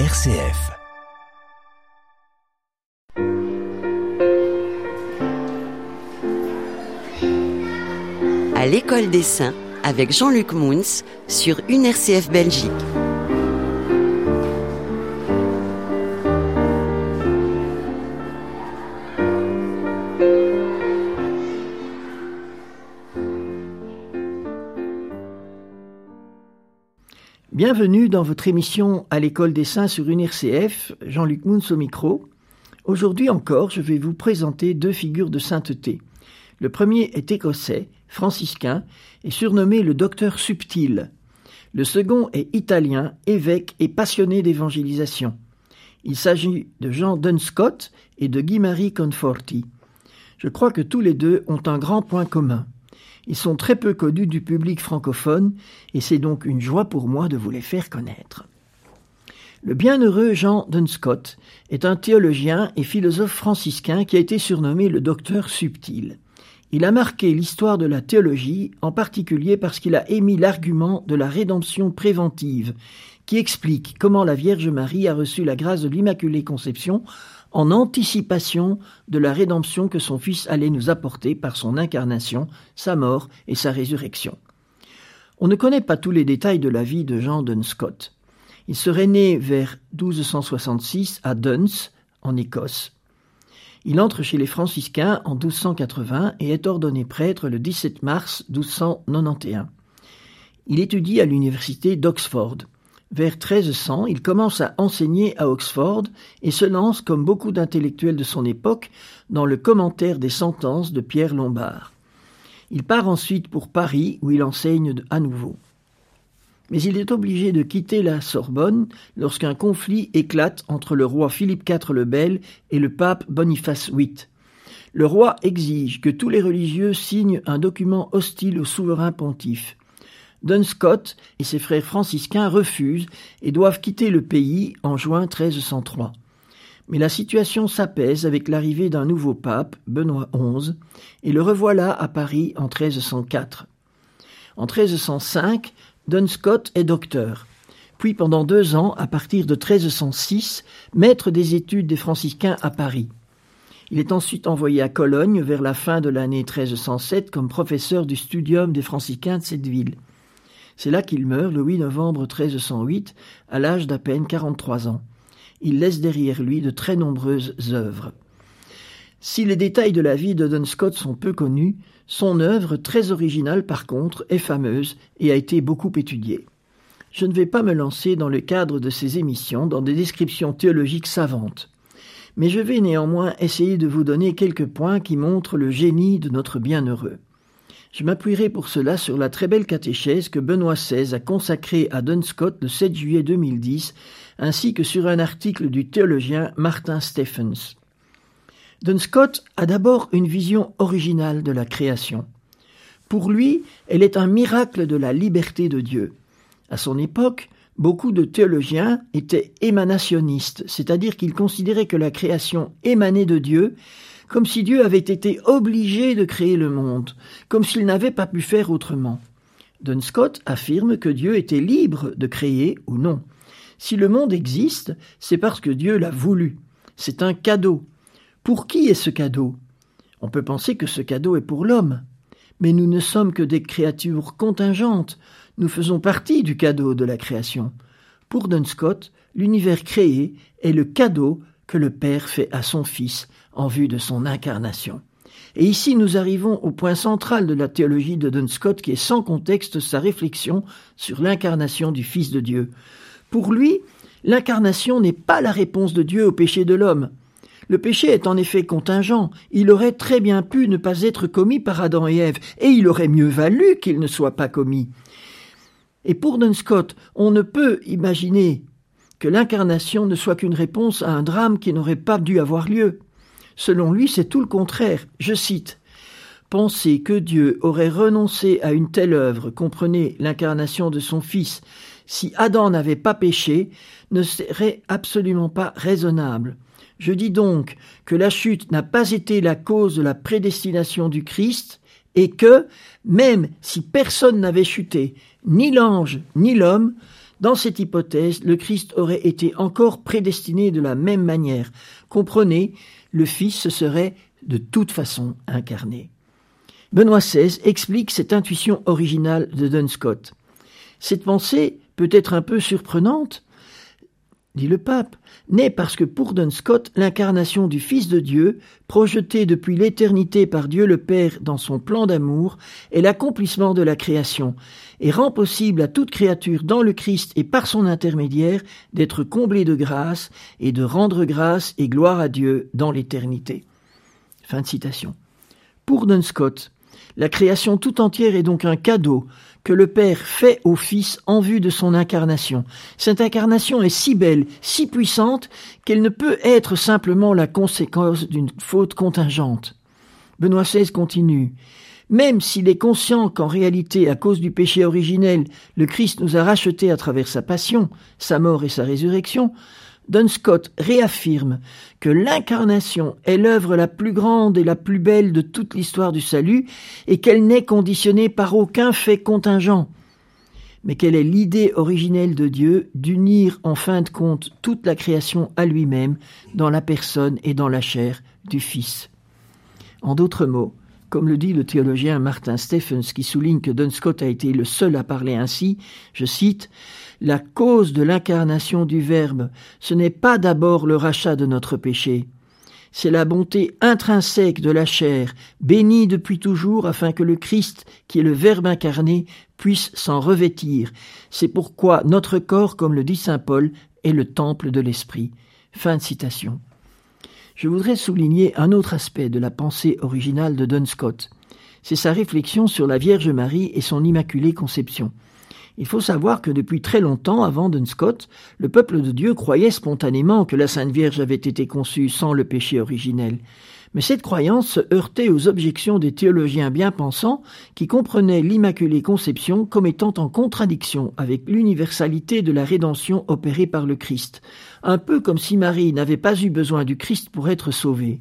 RCF. À l'école des saints avec Jean-Luc Mouns sur une RCF Belgique. Bienvenue dans votre émission à l'école des saints sur une RCF, Jean-Luc Mouns au micro. Aujourd'hui encore, je vais vous présenter deux figures de sainteté. Le premier est écossais, franciscain, et surnommé le docteur subtil. Le second est italien, évêque et passionné d'évangélisation. Il s'agit de Jean Dunscott et de Guy-Marie Conforti. Je crois que tous les deux ont un grand point commun. Ils sont très peu connus du public francophone et c'est donc une joie pour moi de vous les faire connaître. Le bienheureux Jean Dunscott est un théologien et philosophe franciscain qui a été surnommé le docteur subtil. Il a marqué l'histoire de la théologie, en particulier parce qu'il a émis l'argument de la rédemption préventive, qui explique comment la Vierge Marie a reçu la grâce de l'Immaculée Conception en anticipation de la rédemption que son Fils allait nous apporter par son incarnation, sa mort et sa résurrection. On ne connaît pas tous les détails de la vie de Jean Dunscott. Il serait né vers 1266 à Duns, en Écosse. Il entre chez les franciscains en 1280 et est ordonné prêtre le 17 mars 1291. Il étudie à l'université d'Oxford. Vers 1300, il commence à enseigner à Oxford et se lance, comme beaucoup d'intellectuels de son époque, dans le commentaire des sentences de Pierre Lombard. Il part ensuite pour Paris, où il enseigne à nouveau. Mais il est obligé de quitter la Sorbonne lorsqu'un conflit éclate entre le roi Philippe IV le Bel et le pape Boniface VIII. Le roi exige que tous les religieux signent un document hostile au souverain pontife. Dunscott et ses frères franciscains refusent et doivent quitter le pays en juin 1303. Mais la situation s'apaise avec l'arrivée d'un nouveau pape, Benoît XI, et le revoilà à Paris en 1304. En 1305, Dunscott est docteur, puis pendant deux ans, à partir de 1306, maître des études des franciscains à Paris. Il est ensuite envoyé à Cologne vers la fin de l'année 1307 comme professeur du studium des franciscains de cette ville. C'est là qu'il meurt le 8 novembre 1308, à l'âge d'à peine 43 ans. Il laisse derrière lui de très nombreuses œuvres. Si les détails de la vie de Dunscott sont peu connus, son œuvre, très originale par contre, est fameuse et a été beaucoup étudiée. Je ne vais pas me lancer dans le cadre de ces émissions dans des descriptions théologiques savantes, mais je vais néanmoins essayer de vous donner quelques points qui montrent le génie de notre bienheureux. Je m'appuierai pour cela sur la très belle catéchèse que Benoît XVI a consacrée à Dunscott le 7 juillet 2010, ainsi que sur un article du théologien Martin Stephens. Dunscott a d'abord une vision originale de la création. Pour lui, elle est un miracle de la liberté de Dieu. À son époque, beaucoup de théologiens étaient émanationnistes, c'est-à-dire qu'ils considéraient que la création émanait de Dieu comme si Dieu avait été obligé de créer le monde, comme s'il n'avait pas pu faire autrement. Dunscott affirme que Dieu était libre de créer ou non. Si le monde existe, c'est parce que Dieu l'a voulu. C'est un cadeau. Pour qui est ce cadeau? On peut penser que ce cadeau est pour l'homme. Mais nous ne sommes que des créatures contingentes. Nous faisons partie du cadeau de la création. Pour Dunscott, l'univers créé est le cadeau que le Père fait à son Fils en vue de son incarnation. Et ici nous arrivons au point central de la théologie de Dunscott qui est sans contexte sa réflexion sur l'incarnation du Fils de Dieu. Pour lui, l'incarnation n'est pas la réponse de Dieu au péché de l'homme. Le péché est en effet contingent, il aurait très bien pu ne pas être commis par Adam et Ève, et il aurait mieux valu qu'il ne soit pas commis. Et pour Dunscott, on ne peut imaginer que l'incarnation ne soit qu'une réponse à un drame qui n'aurait pas dû avoir lieu. Selon lui, c'est tout le contraire. Je cite Penser que Dieu aurait renoncé à une telle œuvre, comprenez l'incarnation de son Fils, si Adam n'avait pas péché, ne serait absolument pas raisonnable. Je dis donc que la chute n'a pas été la cause de la prédestination du Christ, et que, même si personne n'avait chuté, ni l'ange, ni l'homme, Dans cette hypothèse, le Christ aurait été encore prédestiné de la même manière. Comprenez, le Fils se serait de toute façon incarné. Benoît XVI explique cette intuition originale de Dunscott. Cette pensée peut être un peu surprenante, dit le pape, n'est parce que pour Dunscott, l'incarnation du Fils de Dieu, projetée depuis l'éternité par Dieu le Père dans son plan d'amour, est l'accomplissement de la création, et rend possible à toute créature dans le Christ et par son intermédiaire d'être comblée de grâce et de rendre grâce et gloire à Dieu dans l'éternité. Fin de citation. Pour Dunscott, la création tout entière est donc un cadeau que le Père fait au Fils en vue de son incarnation. Cette incarnation est si belle, si puissante, qu'elle ne peut être simplement la conséquence d'une faute contingente. Benoît XVI continue. Même s'il est conscient qu'en réalité, à cause du péché originel, le Christ nous a rachetés à travers sa passion, sa mort et sa résurrection, Dunscott réaffirme que l'incarnation est l'œuvre la plus grande et la plus belle de toute l'histoire du salut et qu'elle n'est conditionnée par aucun fait contingent, mais qu'elle est l'idée originelle de Dieu d'unir en fin de compte toute la création à lui-même dans la personne et dans la chair du Fils? En d'autres mots, comme le dit le théologien Martin Stephens, qui souligne que Dunscott a été le seul à parler ainsi, je cite, La cause de l'incarnation du Verbe, ce n'est pas d'abord le rachat de notre péché, c'est la bonté intrinsèque de la chair, bénie depuis toujours afin que le Christ, qui est le Verbe incarné, puisse s'en revêtir. C'est pourquoi notre corps, comme le dit saint Paul, est le temple de l'Esprit. Fin de citation je voudrais souligner un autre aspect de la pensée originale de Dunscott. C'est sa réflexion sur la Vierge Marie et son Immaculée Conception. Il faut savoir que depuis très longtemps avant Dunscott, le peuple de Dieu croyait spontanément que la Sainte Vierge avait été conçue sans le péché originel. Mais cette croyance se heurtait aux objections des théologiens bien pensants qui comprenaient l'Immaculée Conception comme étant en contradiction avec l'universalité de la rédemption opérée par le Christ, un peu comme si Marie n'avait pas eu besoin du Christ pour être sauvée.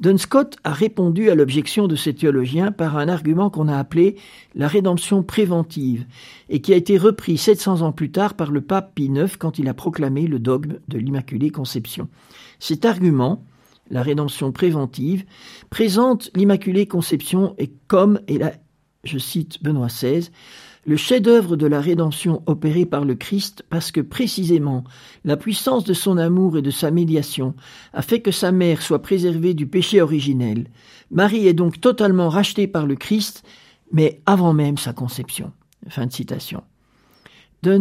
Dunscott a répondu à l'objection de ces théologiens par un argument qu'on a appelé la rédemption préventive, et qui a été repris 700 ans plus tard par le pape Pie IX quand il a proclamé le dogme de l'Immaculée Conception. Cet argument, la rédemption préventive, présente l'Immaculée Conception et comme, et là je cite Benoît XVI, le chef-d'œuvre de la rédemption opéré par le Christ parce que précisément la puissance de son amour et de sa médiation a fait que sa mère soit préservée du péché originel. Marie est donc totalement rachetée par le Christ, mais avant même sa conception. Fin de citation.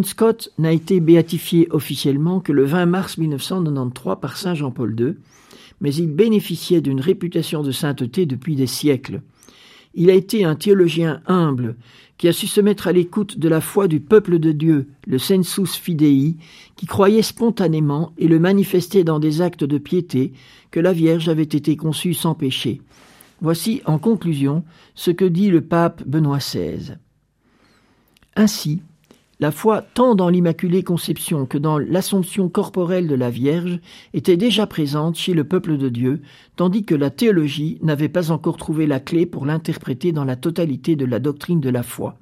Scott n'a été béatifié officiellement que le 20 mars 1993 par Saint Jean-Paul II, mais il bénéficiait d'une réputation de sainteté depuis des siècles. Il a été un théologien humble qui a su se mettre à l'écoute de la foi du peuple de Dieu, le sensus fidei, qui croyait spontanément et le manifestait dans des actes de piété que la Vierge avait été conçue sans péché. Voici, en conclusion, ce que dit le pape Benoît XVI. Ainsi, la foi, tant dans l'Immaculée Conception que dans l'Assomption corporelle de la Vierge, était déjà présente chez le peuple de Dieu, tandis que la théologie n'avait pas encore trouvé la clé pour l'interpréter dans la totalité de la doctrine de la foi.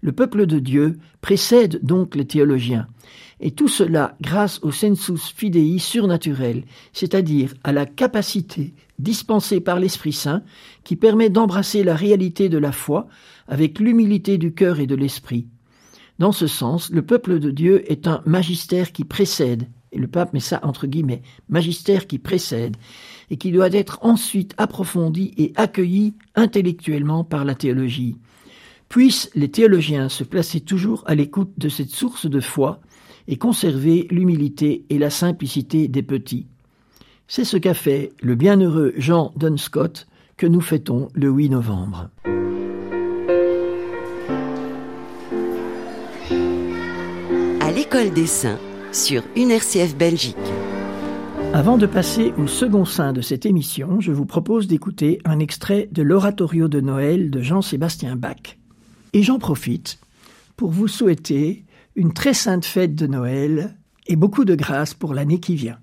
Le peuple de Dieu précède donc les théologiens, et tout cela grâce au sensus fidei surnaturel, c'est-à-dire à la capacité dispensée par l'Esprit Saint qui permet d'embrasser la réalité de la foi avec l'humilité du cœur et de l'esprit. Dans ce sens, le peuple de Dieu est un magistère qui précède, et le pape met ça entre guillemets, magistère qui précède, et qui doit être ensuite approfondi et accueilli intellectuellement par la théologie. Puissent les théologiens se placer toujours à l'écoute de cette source de foi et conserver l'humilité et la simplicité des petits. C'est ce qu'a fait le bienheureux Jean Dunscott que nous fêtons le 8 novembre. L'école des saints sur UNRCF Belgique. Avant de passer au second sein de cette émission, je vous propose d'écouter un extrait de l'oratorio de Noël de Jean-Sébastien Bach. Et j'en profite pour vous souhaiter une très sainte fête de Noël et beaucoup de grâce pour l'année qui vient.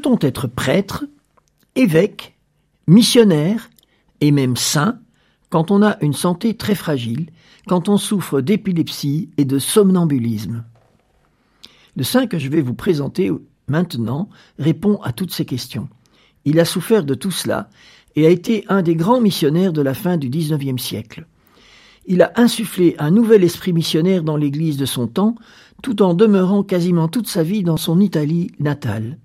Peut-on être prêtre, évêque, missionnaire et même saint quand on a une santé très fragile, quand on souffre d'épilepsie et de somnambulisme? Le saint que je vais vous présenter maintenant répond à toutes ces questions. Il a souffert de tout cela et a été un des grands missionnaires de la fin du XIXe siècle. Il a insufflé un nouvel esprit missionnaire dans l'Église de son temps, tout en demeurant quasiment toute sa vie dans son Italie natale.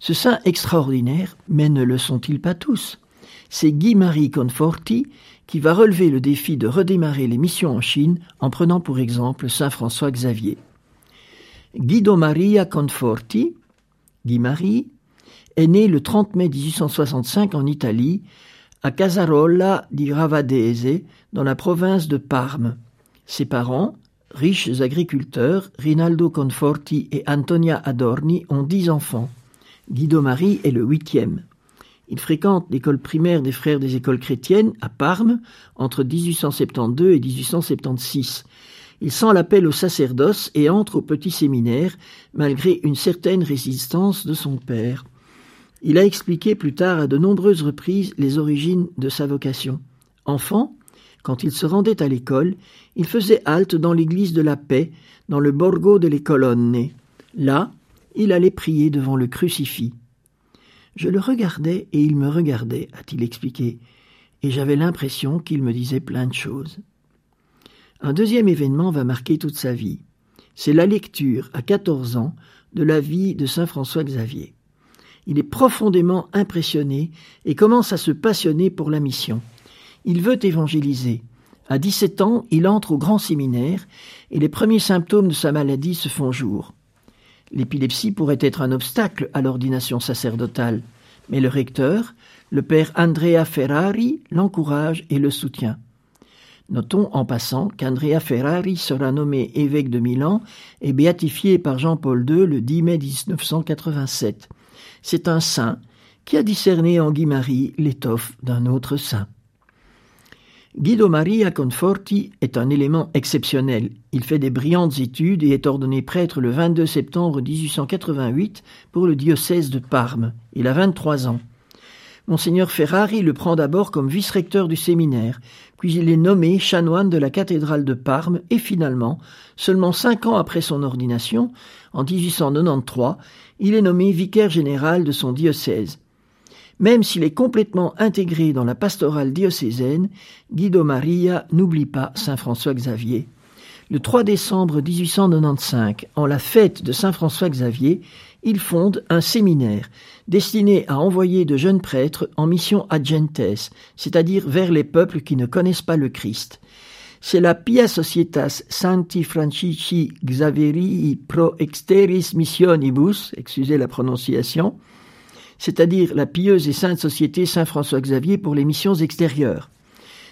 Ce saint extraordinaire, mais ne le sont-ils pas tous? C'est Guy-Marie Conforti qui va relever le défi de redémarrer les missions en Chine en prenant pour exemple Saint François Xavier. Guido Maria Conforti, Guy-Marie, est né le 30 mai 1865 en Italie, à Casarolla di Ravadese, dans la province de Parme. Ses parents, riches agriculteurs, Rinaldo Conforti et Antonia Adorni, ont dix enfants. Guido Marie est le huitième. Il fréquente l'école primaire des frères des écoles chrétiennes à Parme entre 1872 et 1876. Il sent l'appel au sacerdoce et entre au petit séminaire, malgré une certaine résistance de son père. Il a expliqué plus tard à de nombreuses reprises les origines de sa vocation. Enfant, quand il se rendait à l'école, il faisait halte dans l'église de la paix, dans le Borgo delle Colonne. Là, il allait prier devant le crucifix. Je le regardais et il me regardait, a-t-il expliqué, et j'avais l'impression qu'il me disait plein de choses. Un deuxième événement va marquer toute sa vie. C'est la lecture, à quatorze ans, de la vie de saint François Xavier. Il est profondément impressionné et commence à se passionner pour la mission. Il veut évangéliser. À dix-sept ans, il entre au grand séminaire et les premiers symptômes de sa maladie se font jour. L'épilepsie pourrait être un obstacle à l'ordination sacerdotale, mais le recteur, le père Andrea Ferrari, l'encourage et le soutient. Notons en passant qu'Andrea Ferrari sera nommé évêque de Milan et béatifié par Jean-Paul II le 10 mai 1987. C'est un saint qui a discerné en Guy-Marie l'étoffe d'un autre saint. Guido Maria Conforti est un élément exceptionnel. Il fait des brillantes études et est ordonné prêtre le 22 septembre 1888 pour le diocèse de Parme. Il a 23 ans. Monseigneur Ferrari le prend d'abord comme vice-recteur du séminaire, puis il est nommé chanoine de la cathédrale de Parme et finalement, seulement cinq ans après son ordination, en 1893, il est nommé vicaire général de son diocèse. Même s'il est complètement intégré dans la pastorale diocésaine, Guido Maria n'oublie pas Saint François Xavier. Le 3 décembre 1895, en la fête de Saint François Xavier, il fonde un séminaire destiné à envoyer de jeunes prêtres en mission ad gentes, c'est-à-dire vers les peuples qui ne connaissent pas le Christ. C'est la Pia Societas Santi Francisci Xaverii pro exteris missionibus, excusez la prononciation, c'est-à-dire la pieuse et sainte société Saint-François Xavier pour les missions extérieures.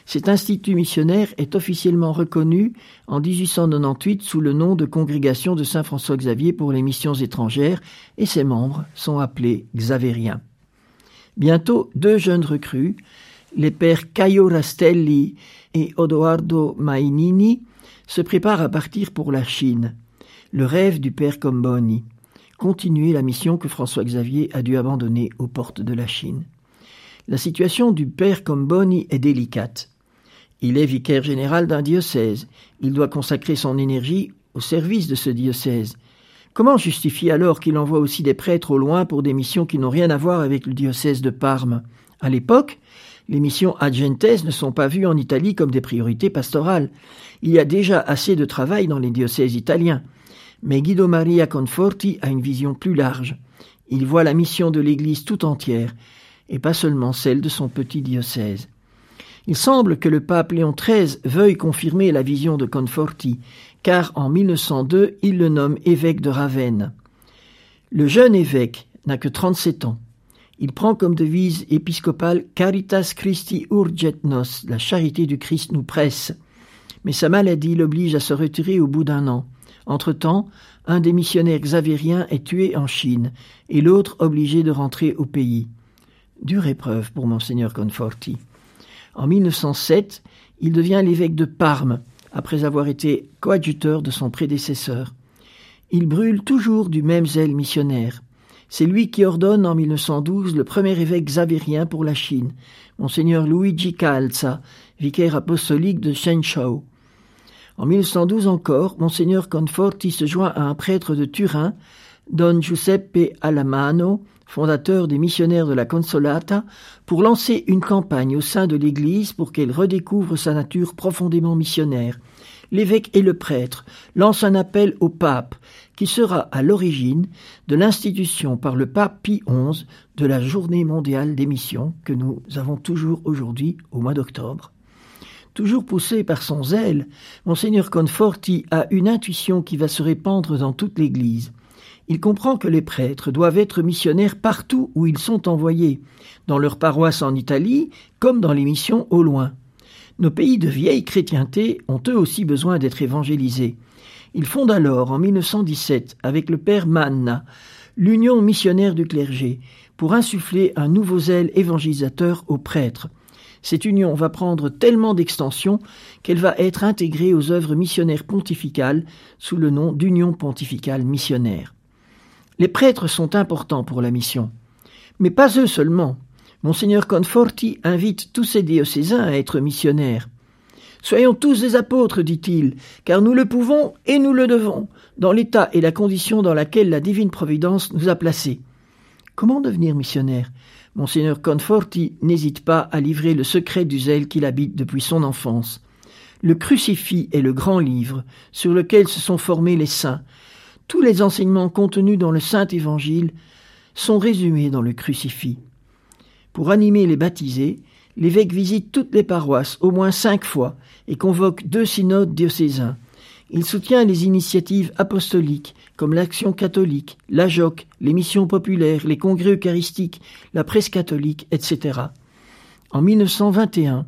Cet institut missionnaire est officiellement reconnu en 1898 sous le nom de Congrégation de Saint-François Xavier pour les missions étrangères et ses membres sont appelés Xavériens. Bientôt, deux jeunes recrues, les pères Caio Rastelli et Odoardo Mainini, se préparent à partir pour la Chine, le rêve du père Comboni continuer la mission que François Xavier a dû abandonner aux portes de la Chine. La situation du père Comboni est délicate. Il est vicaire général d'un diocèse. Il doit consacrer son énergie au service de ce diocèse. Comment justifier alors qu'il envoie aussi des prêtres au loin pour des missions qui n'ont rien à voir avec le diocèse de Parme? À l'époque, les missions adjentes ne sont pas vues en Italie comme des priorités pastorales. Il y a déjà assez de travail dans les diocèses italiens. Mais Guido Maria Conforti a une vision plus large. Il voit la mission de l'Église tout entière, et pas seulement celle de son petit diocèse. Il semble que le pape Léon XIII veuille confirmer la vision de Conforti, car en 1902 il le nomme évêque de Ravenne. Le jeune évêque n'a que 37 ans. Il prend comme devise épiscopale Caritas Christi urget nos, la charité du Christ nous presse. Mais sa maladie l'oblige à se retirer au bout d'un an. Entre-temps, un des missionnaires xavériens est tué en Chine et l'autre obligé de rentrer au pays. Dure épreuve pour monseigneur Conforti. En 1907, il devient l'évêque de Parme après avoir été coadjuteur de son prédécesseur. Il brûle toujours du même zèle missionnaire. C'est lui qui ordonne en 1912 le premier évêque xavérien pour la Chine, Monseigneur Luigi Calza, vicaire apostolique de Shenzhou. En 1912 encore, Monseigneur Conforti se joint à un prêtre de Turin, Don Giuseppe Alamano, fondateur des missionnaires de la Consolata, pour lancer une campagne au sein de l'Église pour qu'elle redécouvre sa nature profondément missionnaire. L'évêque et le prêtre lancent un appel au pape, qui sera à l'origine de l'institution par le pape Pie XI de la Journée mondiale des missions que nous avons toujours aujourd'hui au mois d'octobre. Toujours poussé par son zèle, Monseigneur Conforti a une intuition qui va se répandre dans toute l'Église. Il comprend que les prêtres doivent être missionnaires partout où ils sont envoyés, dans leur paroisse en Italie comme dans les missions au loin. Nos pays de vieille chrétienté ont eux aussi besoin d'être évangélisés. Il fonde alors, en 1917, avec le père Manna, l'Union missionnaire du clergé, pour insuffler un nouveau zèle évangélisateur aux prêtres. Cette union va prendre tellement d'extension qu'elle va être intégrée aux œuvres missionnaires pontificales sous le nom d'Union pontificale missionnaire. Les prêtres sont importants pour la mission. Mais pas eux seulement. Monseigneur Conforti invite tous ses diocésains à être missionnaires. Soyons tous des apôtres, dit-il, car nous le pouvons et nous le devons, dans l'état et la condition dans laquelle la divine providence nous a placés. Comment devenir missionnaire Monseigneur Conforti n'hésite pas à livrer le secret du zèle qu'il habite depuis son enfance. Le crucifix est le grand livre sur lequel se sont formés les saints, tous les enseignements contenus dans le Saint Évangile sont résumés dans le crucifix. Pour animer les baptisés, l'évêque visite toutes les paroisses au moins cinq fois et convoque deux synodes diocésains. Il soutient les initiatives apostoliques comme l'Action catholique, la JOC, les missions populaires, les congrès eucharistiques, la presse catholique, etc. En 1921,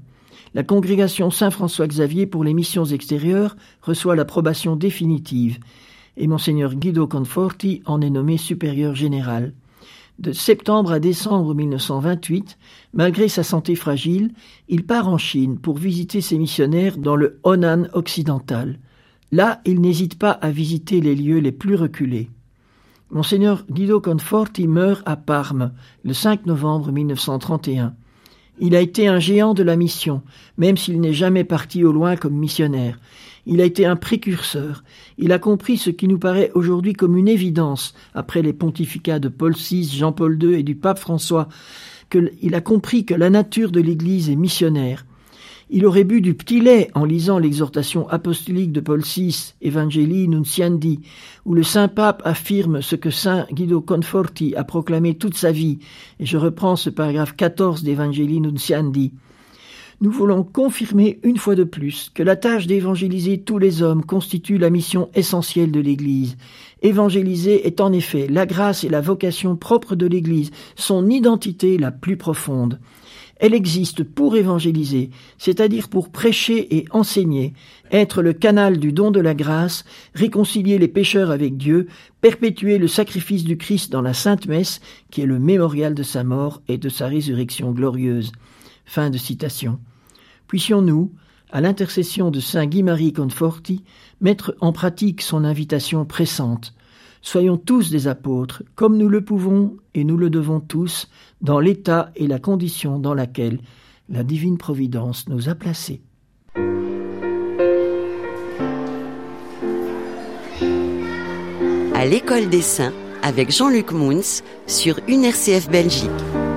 la congrégation Saint-François-Xavier pour les missions extérieures reçoit l'approbation définitive et Monseigneur Guido Conforti en est nommé supérieur général. De septembre à décembre 1928, malgré sa santé fragile, il part en Chine pour visiter ses missionnaires dans le Honan occidental. Là, il n'hésite pas à visiter les lieux les plus reculés. Monseigneur Guido Conforti meurt à Parme le 5 novembre 1931. Il a été un géant de la mission, même s'il n'est jamais parti au loin comme missionnaire. Il a été un précurseur. Il a compris ce qui nous paraît aujourd'hui comme une évidence après les pontificats de Paul VI, Jean-Paul II et du pape François. Que, il a compris que la nature de l'Église est missionnaire. Il aurait bu du petit lait en lisant l'exhortation apostolique de Paul VI, Evangelii Nunciandi, où le saint pape affirme ce que saint Guido Conforti a proclamé toute sa vie, et je reprends ce paragraphe 14 d'Evangelii Nunciandi nous voulons confirmer une fois de plus que la tâche d'évangéliser tous les hommes constitue la mission essentielle de l'Église. Évangéliser est en effet la grâce et la vocation propre de l'Église, son identité la plus profonde. Elle existe pour évangéliser, c'est-à-dire pour prêcher et enseigner, être le canal du don de la grâce, réconcilier les pécheurs avec Dieu, perpétuer le sacrifice du Christ dans la Sainte Messe, qui est le mémorial de sa mort et de sa résurrection glorieuse. Fin de citation. Puissions-nous, à l'intercession de Saint Guy-Marie Conforti, mettre en pratique son invitation pressante. Soyons tous des apôtres, comme nous le pouvons et nous le devons tous, dans l'état et la condition dans laquelle la divine providence nous a placés. À l'école des saints avec Jean-Luc Mouns sur UNRCF Belgique.